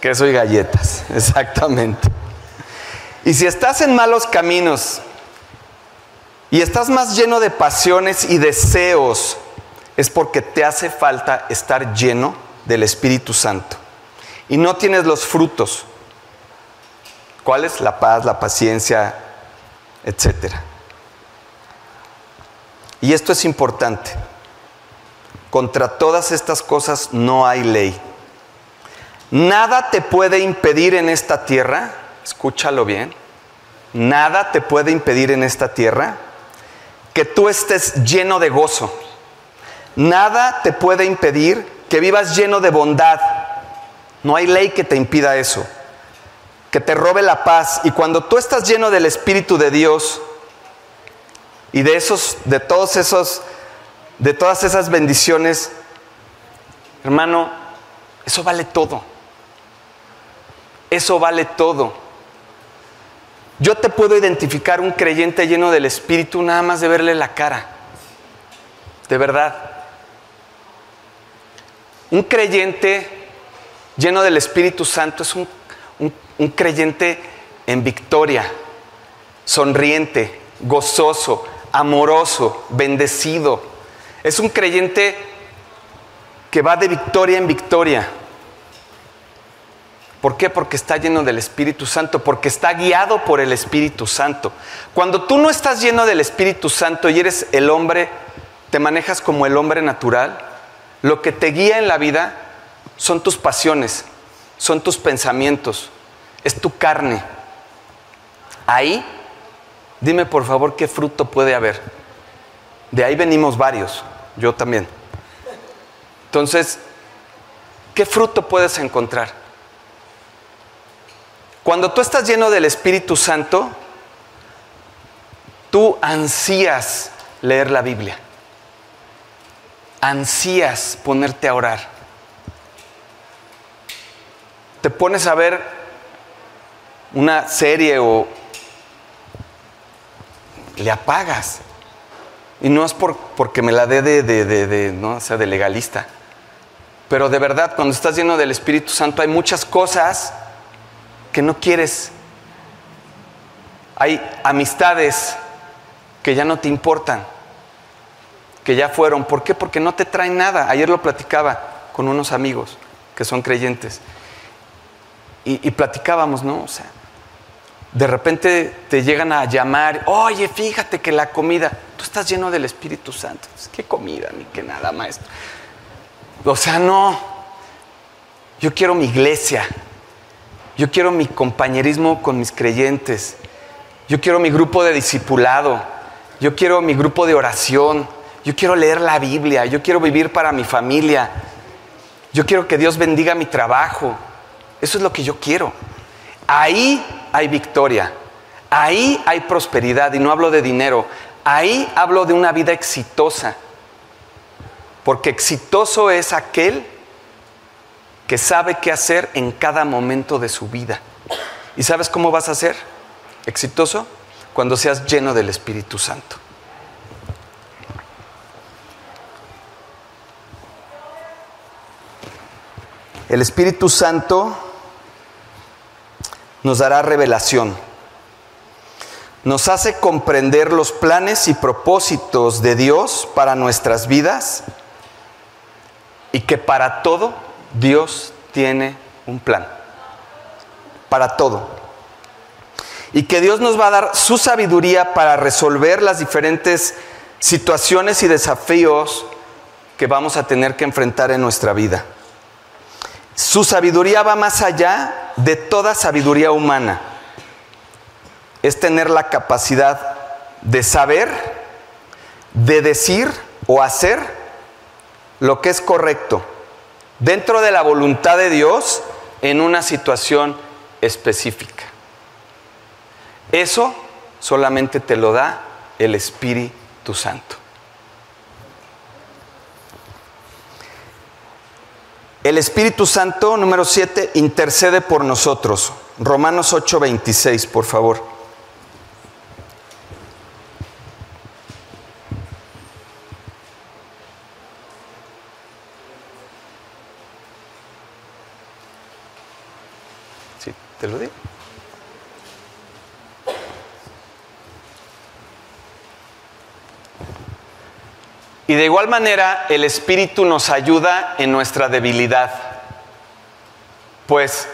Queso y galletas, exactamente. Y si estás en malos caminos y estás más lleno de pasiones y deseos, es porque te hace falta estar lleno del Espíritu Santo. Y no tienes los frutos. ¿Cuáles? La paz, la paciencia, etcétera. Y esto es importante. Contra todas estas cosas no hay ley. Nada te puede impedir en esta tierra, escúchalo bien, nada te puede impedir en esta tierra que tú estés lleno de gozo. Nada te puede impedir que vivas lleno de bondad. No hay ley que te impida eso. Que te robe la paz. Y cuando tú estás lleno del Espíritu de Dios y de esos, de todos esos, de todas esas bendiciones, hermano, eso vale todo. Eso vale todo. Yo te puedo identificar un creyente lleno del Espíritu nada más de verle la cara. De verdad. Un creyente lleno del Espíritu Santo es un, un creyente en victoria, sonriente, gozoso, amoroso, bendecido. Es un creyente que va de victoria en victoria. ¿Por qué? Porque está lleno del Espíritu Santo, porque está guiado por el Espíritu Santo. Cuando tú no estás lleno del Espíritu Santo y eres el hombre, te manejas como el hombre natural, lo que te guía en la vida son tus pasiones, son tus pensamientos, es tu carne. Ahí, dime por favor qué fruto puede haber. De ahí venimos varios, yo también. Entonces, ¿qué fruto puedes encontrar? Cuando tú estás lleno del Espíritu Santo, tú ansías leer la Biblia. Ansías ponerte a orar. Te pones a ver una serie o le apagas. Y no es por, porque me la dé de, ¿no? sea, de legalista. Pero de verdad, cuando estás lleno del Espíritu Santo, hay muchas cosas que no quieres. Hay amistades que ya no te importan, que ya fueron. ¿Por qué? Porque no te traen nada. Ayer lo platicaba con unos amigos que son creyentes. Y, platicábamos, ¿no? O sea, de repente te llegan a llamar, oye, fíjate que la comida, tú estás lleno del Espíritu Santo. ¿Qué comida ni qué nada, maestro? O sea, no. Yo quiero mi iglesia. Yo quiero mi compañerismo con mis creyentes. Yo quiero mi grupo de discipulado. Yo quiero mi grupo de oración. Yo quiero leer la Biblia. Yo quiero vivir para mi familia. Yo quiero que Dios bendiga mi trabajo. Eso es lo que yo quiero. Ahí hay victoria. Ahí hay prosperidad. Y no hablo de dinero. Ahí hablo de una vida exitosa. Porque exitoso es aquel que sabe qué hacer en cada momento de su vida. ¿Y sabes cómo vas a ser exitoso? Cuando seas lleno del Espíritu Santo. El Espíritu Santo nos dará revelación. Nos hace comprender los planes y propósitos de Dios para nuestras vidas y que para todo Dios tiene un plan para todo. Y que Dios nos va a dar su sabiduría para resolver las diferentes situaciones y desafíos que vamos a tener que enfrentar en nuestra vida. Su sabiduría va más allá de toda sabiduría humana. Es tener la capacidad de saber, de decir o hacer lo que es correcto dentro de la voluntad de Dios en una situación específica. Eso solamente te lo da el Espíritu Santo. El Espíritu Santo, número 7, intercede por nosotros. Romanos 8:26, por favor. Te lo digo. Y de igual manera el Espíritu nos ayuda en nuestra debilidad. Pues,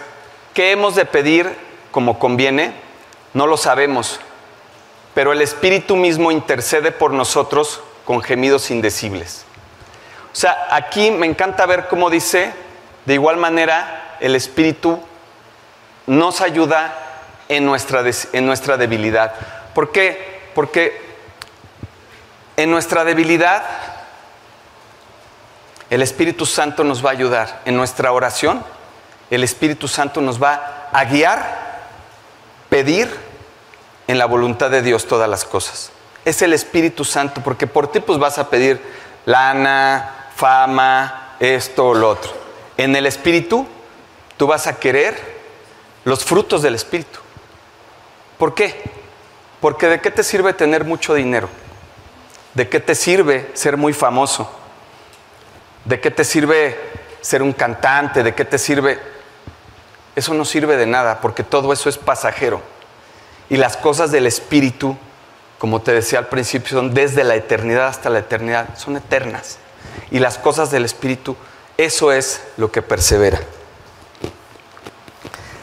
¿qué hemos de pedir como conviene? No lo sabemos, pero el Espíritu mismo intercede por nosotros con gemidos indecibles. O sea, aquí me encanta ver cómo dice, de igual manera, el Espíritu nos ayuda en nuestra, en nuestra debilidad. ¿Por qué? Porque en nuestra debilidad el Espíritu Santo nos va a ayudar. En nuestra oración, el Espíritu Santo nos va a guiar, pedir en la voluntad de Dios todas las cosas. Es el Espíritu Santo, porque por ti pues vas a pedir lana, fama, esto o lo otro. En el Espíritu tú vas a querer los frutos del Espíritu. ¿Por qué? Porque de qué te sirve tener mucho dinero? ¿De qué te sirve ser muy famoso? ¿De qué te sirve ser un cantante? ¿De qué te sirve? Eso no sirve de nada porque todo eso es pasajero. Y las cosas del Espíritu, como te decía al principio, son desde la eternidad hasta la eternidad, son eternas. Y las cosas del Espíritu, eso es lo que persevera.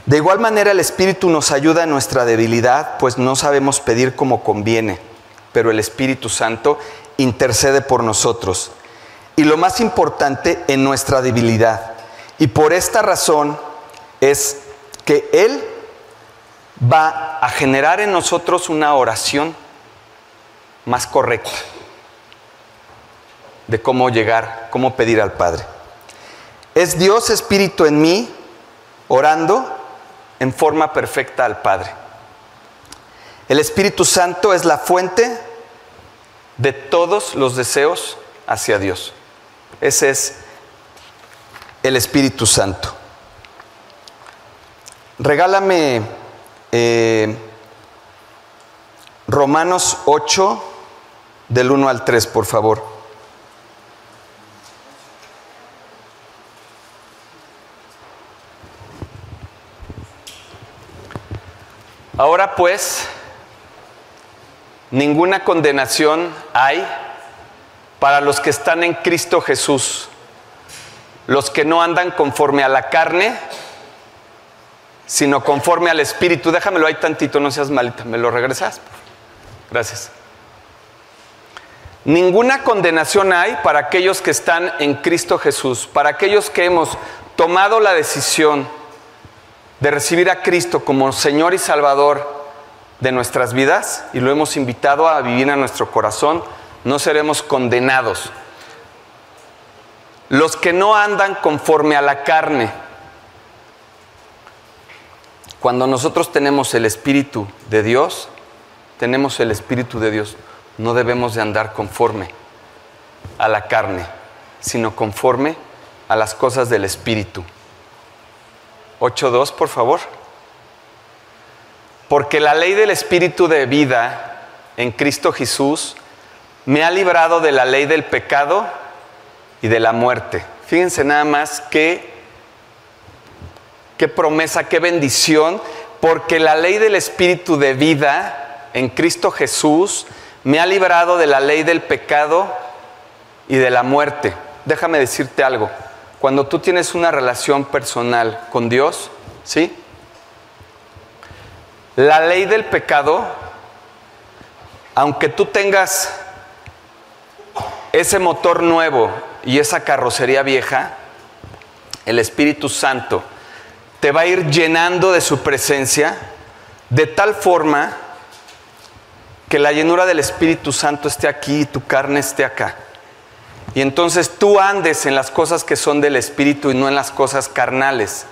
De igual manera el Espíritu nos ayuda en nuestra debilidad, pues no sabemos pedir como conviene, pero el Espíritu Santo intercede por nosotros. Y lo más importante, en nuestra debilidad. Y por esta razón es que Él va a generar en nosotros una oración más correcta de cómo llegar, cómo pedir al Padre. Es Dios Espíritu en mí orando en forma perfecta al Padre. El Espíritu Santo es la fuente de todos los deseos hacia Dios. Ese es el Espíritu Santo. Regálame eh, Romanos 8 del 1 al 3, por favor. Ahora pues, ninguna condenación hay para los que están en Cristo Jesús, los que no andan conforme a la carne, sino conforme al Espíritu. Déjamelo ahí tantito, no seas malita. ¿Me lo regresas? Gracias. Ninguna condenación hay para aquellos que están en Cristo Jesús, para aquellos que hemos tomado la decisión de recibir a Cristo como Señor y Salvador de nuestras vidas y lo hemos invitado a vivir en nuestro corazón, no seremos condenados. Los que no andan conforme a la carne, cuando nosotros tenemos el Espíritu de Dios, tenemos el Espíritu de Dios, no debemos de andar conforme a la carne, sino conforme a las cosas del Espíritu. 8.2, por favor. Porque la ley del Espíritu de vida en Cristo Jesús me ha librado de la ley del pecado y de la muerte. Fíjense nada más qué, qué promesa, qué bendición, porque la ley del Espíritu de vida en Cristo Jesús me ha librado de la ley del pecado y de la muerte. Déjame decirte algo. Cuando tú tienes una relación personal con Dios, ¿sí? La ley del pecado, aunque tú tengas ese motor nuevo y esa carrocería vieja, el Espíritu Santo te va a ir llenando de su presencia de tal forma que la llenura del Espíritu Santo esté aquí y tu carne esté acá. Y entonces tú andes en las cosas que son del Espíritu y no en las cosas carnales.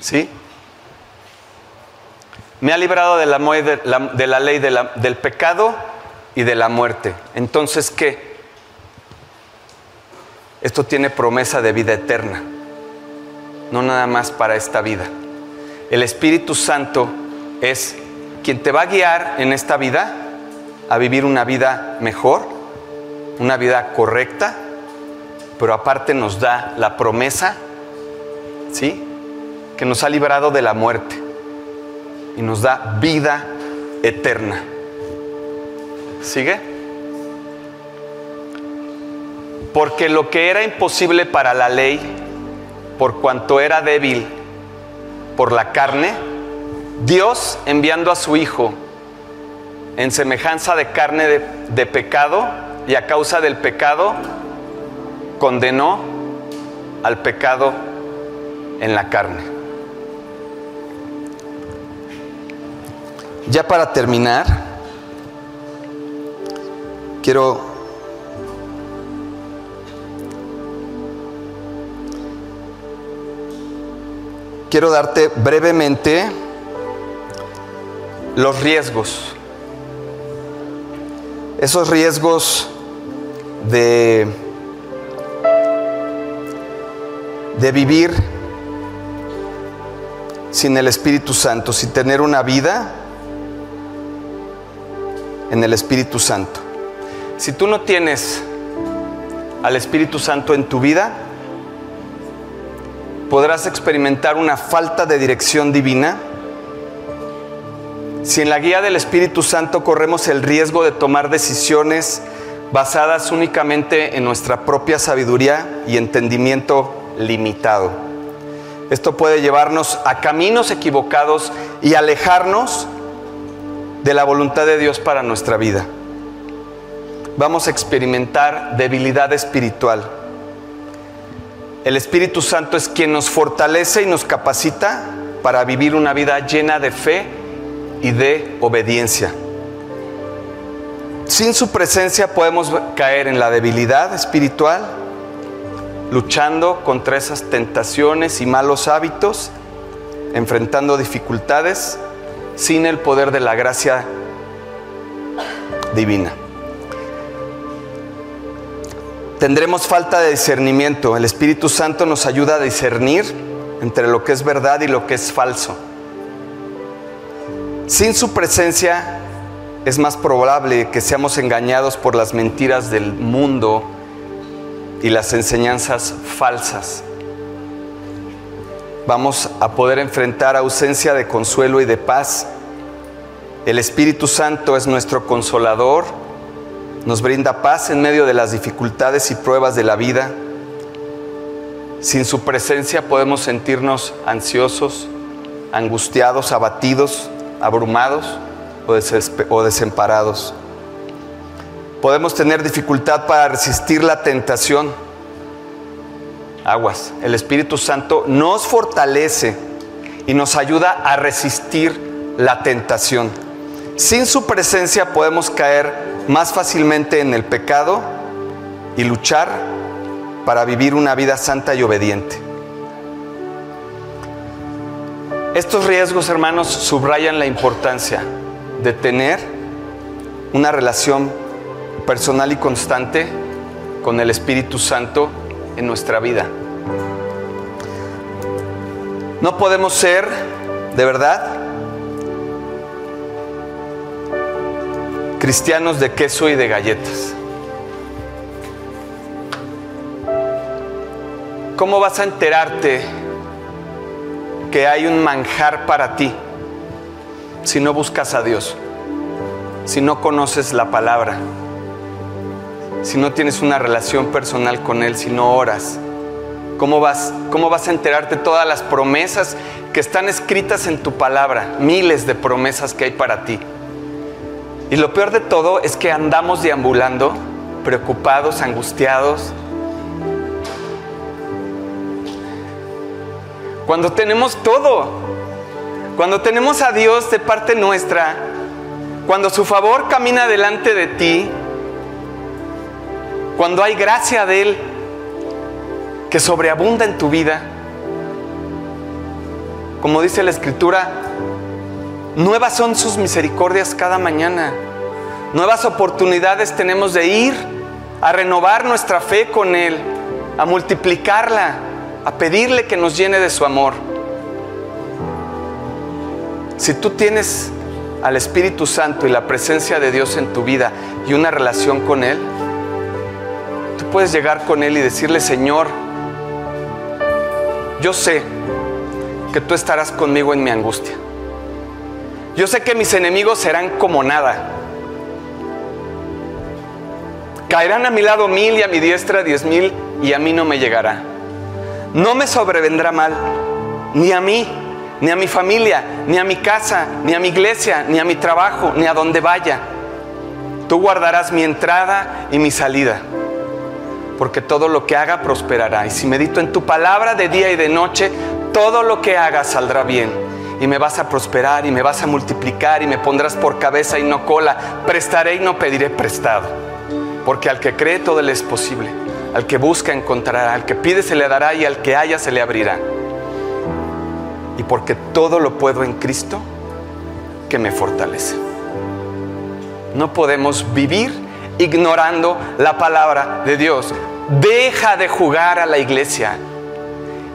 ¿Sí? Me ha librado de la, ley del pecado y de la muerte. Entonces, ¿qué? Esto tiene promesa de vida eterna, no nada más para esta vida. El Espíritu Santo es quien te va a guiar en esta vida a vivir una vida mejor, una vida correcta, pero aparte nos da la promesa, ¿sí? Que nos ha librado de la muerte y nos da vida eterna. ¿Sigue? Porque lo que era imposible para la ley, por cuanto era débil por la carne, Dios enviando a su Hijo en semejanza de carne de, de pecado y a causa del pecado, condenó al pecado en la carne. Ya para terminar, quiero quiero darte brevemente los riesgos. Esos riesgos de de vivir sin el Espíritu Santo, sin tener una vida en el Espíritu Santo. Si tú no tienes al Espíritu Santo en tu vida, podrás experimentar una falta de dirección divina. Si en la guía del Espíritu Santo corremos el riesgo de tomar decisiones basadas únicamente en nuestra propia sabiduría y entendimiento limitado. Esto puede llevarnos a caminos equivocados y alejarnos de la voluntad de Dios para nuestra vida. Vamos a experimentar debilidad espiritual. El Espíritu Santo es quien nos fortalece y nos capacita para vivir una vida llena de fe y de obediencia. Sin su presencia podemos caer en la debilidad espiritual, luchando contra esas tentaciones y malos hábitos, enfrentando dificultades sin el poder de la gracia divina. Tendremos falta de discernimiento. El Espíritu Santo nos ayuda a discernir entre lo que es verdad y lo que es falso. Sin su presencia es más probable que seamos engañados por las mentiras del mundo y las enseñanzas falsas vamos a poder enfrentar ausencia de consuelo y de paz. El Espíritu Santo es nuestro consolador, nos brinda paz en medio de las dificultades y pruebas de la vida. Sin su presencia podemos sentirnos ansiosos, angustiados, abatidos, abrumados o desemparados. Podemos tener dificultad para resistir la tentación aguas. El Espíritu Santo nos fortalece y nos ayuda a resistir la tentación. Sin su presencia podemos caer más fácilmente en el pecado y luchar para vivir una vida santa y obediente. Estos riesgos, hermanos, subrayan la importancia de tener una relación personal y constante con el Espíritu Santo en nuestra vida. No podemos ser, de verdad, cristianos de queso y de galletas. ¿Cómo vas a enterarte que hay un manjar para ti si no buscas a Dios? Si no conoces la palabra? Si no tienes una relación personal con Él, si no oras? ¿Cómo vas, ¿Cómo vas a enterarte todas las promesas que están escritas en tu palabra? Miles de promesas que hay para ti. Y lo peor de todo es que andamos deambulando, preocupados, angustiados. Cuando tenemos todo, cuando tenemos a Dios de parte nuestra, cuando su favor camina delante de ti, cuando hay gracia de Él que sobreabunda en tu vida, como dice la Escritura, nuevas son sus misericordias cada mañana. Nuevas oportunidades tenemos de ir a renovar nuestra fe con Él, a multiplicarla, a pedirle que nos llene de su amor. Si tú tienes al Espíritu Santo y la presencia de Dios en tu vida y una relación con Él, puedes llegar con Él y decirle, Señor, yo sé que tú estarás conmigo en mi angustia. Yo sé que mis enemigos serán como nada. Caerán a mi lado mil y a mi diestra diez mil y a mí no me llegará. No me sobrevendrá mal, ni a mí, ni a mi familia, ni a mi casa, ni a mi iglesia, ni a mi trabajo, ni a donde vaya. Tú guardarás mi entrada y mi salida porque todo lo que haga prosperará. Y si medito en tu palabra de día y de noche, todo lo que haga saldrá bien. Y me vas a prosperar y me vas a multiplicar y me pondrás por cabeza y no cola. Prestaré y no pediré prestado. Porque al que cree todo le es posible. Al que busca encontrará. Al que pide se le dará y al que haya se le abrirá. y porque todo lo puedo en Cristo que me fortalece. No podemos vivir ignorando la palabra de Dios. Deja de jugar a la iglesia.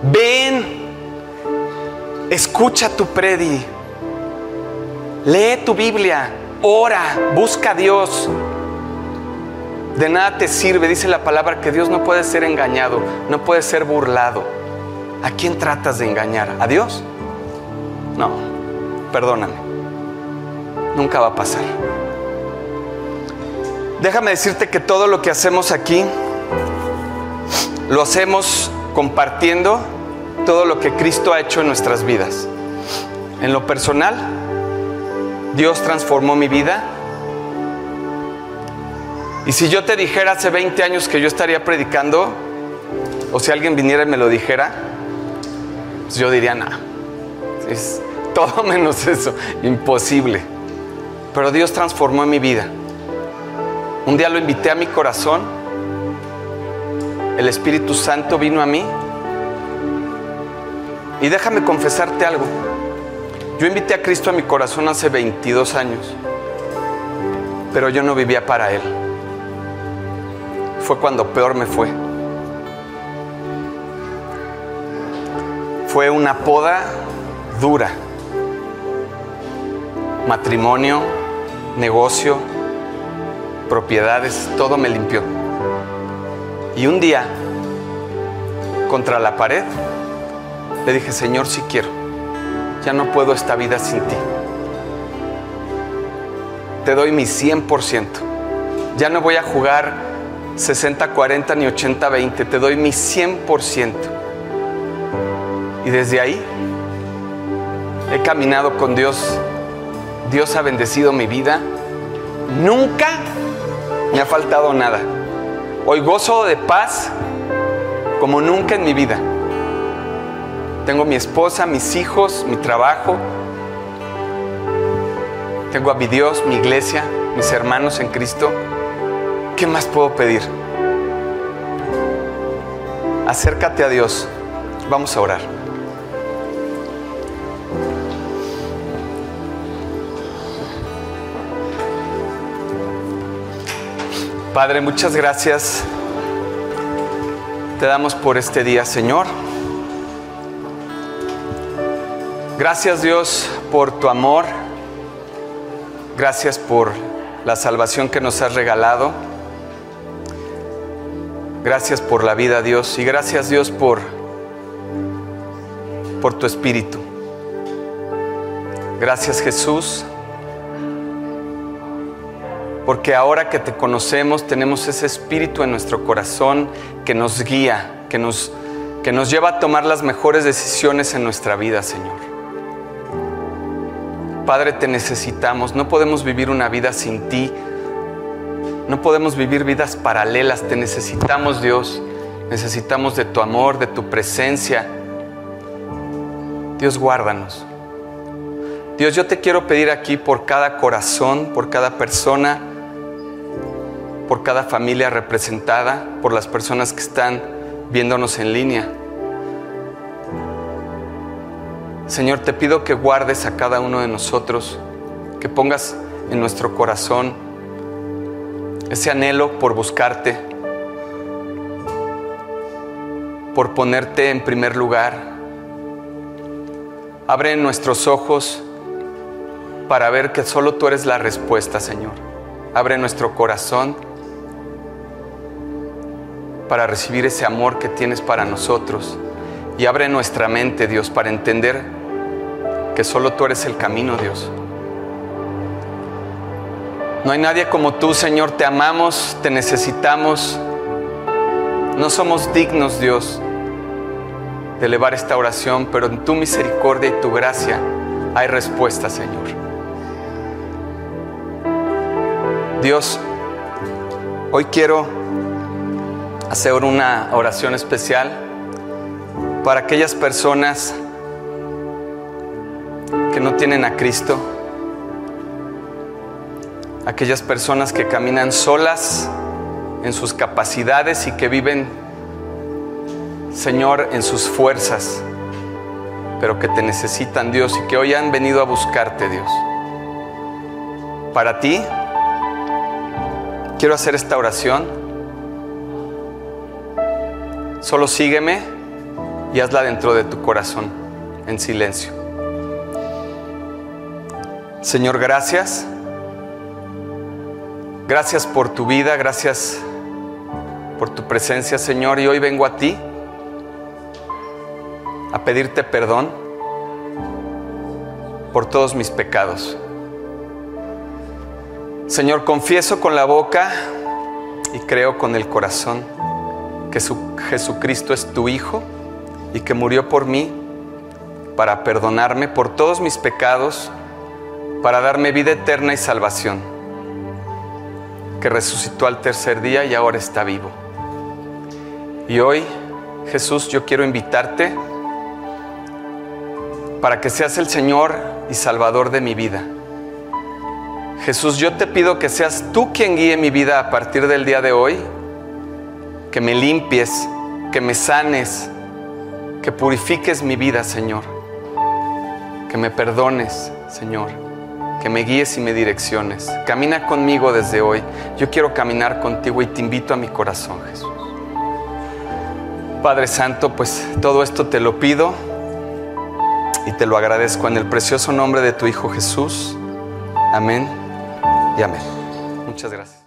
Ven, escucha tu predi, lee tu Biblia, ora, busca a Dios. De nada te sirve, dice la palabra, que Dios no puede ser engañado, no puede ser burlado. ¿A quién tratas de engañar? ¿A Dios? No, perdóname. Nunca va a pasar. Déjame decirte que todo lo que hacemos aquí lo hacemos compartiendo todo lo que Cristo ha hecho en nuestras vidas. En lo personal, Dios transformó mi vida. Y si yo te dijera hace 20 años que yo estaría predicando, o si alguien viniera y me lo dijera, pues yo diría, nada, es todo menos eso, imposible. Pero Dios transformó mi vida. Un día lo invité a mi corazón. El Espíritu Santo vino a mí. Y déjame confesarte algo. Yo invité a Cristo a mi corazón hace 22 años. Pero yo no vivía para Él. Fue cuando peor me fue. Fue una poda dura. Matrimonio, negocio, propiedades, todo me limpió. Y un día, contra la pared, le dije, Señor, si quiero, ya no puedo esta vida sin ti. Te doy mi 100%. Ya no voy a jugar 60-40 ni 80-20, te doy mi 100%. Y desde ahí he caminado con Dios. Dios ha bendecido mi vida. Nunca me ha faltado nada. Hoy gozo de paz como nunca en mi vida. Tengo mi esposa, mis hijos, mi trabajo. Tengo a mi Dios, mi iglesia, mis hermanos en Cristo. ¿Qué más puedo pedir? Acércate a Dios. Vamos a orar. Padre, muchas gracias. Te damos por este día, Señor. Gracias Dios por tu amor. Gracias por la salvación que nos has regalado. Gracias por la vida, Dios. Y gracias Dios por, por tu espíritu. Gracias Jesús porque ahora que te conocemos tenemos ese espíritu en nuestro corazón que nos guía, que nos, que nos lleva a tomar las mejores decisiones en nuestra vida, Señor. Padre, te necesitamos, no podemos vivir una vida sin ti, no podemos vivir vidas paralelas, te necesitamos Dios, necesitamos de tu amor, de tu presencia. Dios, guárdanos. Dios, yo te quiero pedir aquí por cada corazón, por cada persona, por cada familia representada, por las personas que están viéndonos en línea. Señor, te pido que guardes a cada uno de nosotros, que pongas en nuestro corazón ese anhelo por buscarte, por ponerte en primer lugar. Abre nuestros ojos para ver que solo tú eres la respuesta, Señor. Abre nuestro corazón para recibir ese amor que tienes para nosotros. Y abre nuestra mente, Dios, para entender que solo tú eres el camino, Dios. No hay nadie como tú, Señor. Te amamos, te necesitamos. No somos dignos, Dios, de elevar esta oración, pero en tu misericordia y tu gracia hay respuesta, Señor. Dios, hoy quiero hacer una oración especial para aquellas personas que no tienen a Cristo, aquellas personas que caminan solas en sus capacidades y que viven, Señor, en sus fuerzas. pero que te necesitan, Dios, y que hoy han venido a buscarte, Dios. Para ti, quiero hacer esta oración. Solo sígueme y hazla dentro de tu corazón, en silencio. Señor, gracias. Gracias por tu vida, gracias por tu presencia, Señor. Y hoy vengo a ti a pedirte perdón por todos mis pecados. Señor, confieso con la boca y creo con el corazón que Jesucristo es tu Hijo y que murió por mí para perdonarme por todos mis pecados, para darme vida eterna y salvación, que resucitó al tercer día y ahora está vivo. Y hoy, Jesús, yo quiero invitarte para que seas el Señor y Salvador de mi vida. Jesús, yo te pido que seas tú quien guíe mi vida a partir del día de hoy, que me limpies, que me sanes, que purifiques mi vida, Señor, que me perdones, Señor, que me guíes y me direcciones. Camina conmigo desde hoy. Yo quiero caminar contigo y te invito a mi corazón, Jesús. Padre Santo, pues todo esto te lo pido y te lo agradezco en el precioso nombre de tu Hijo Jesús. Amén y amén. Muchas gracias.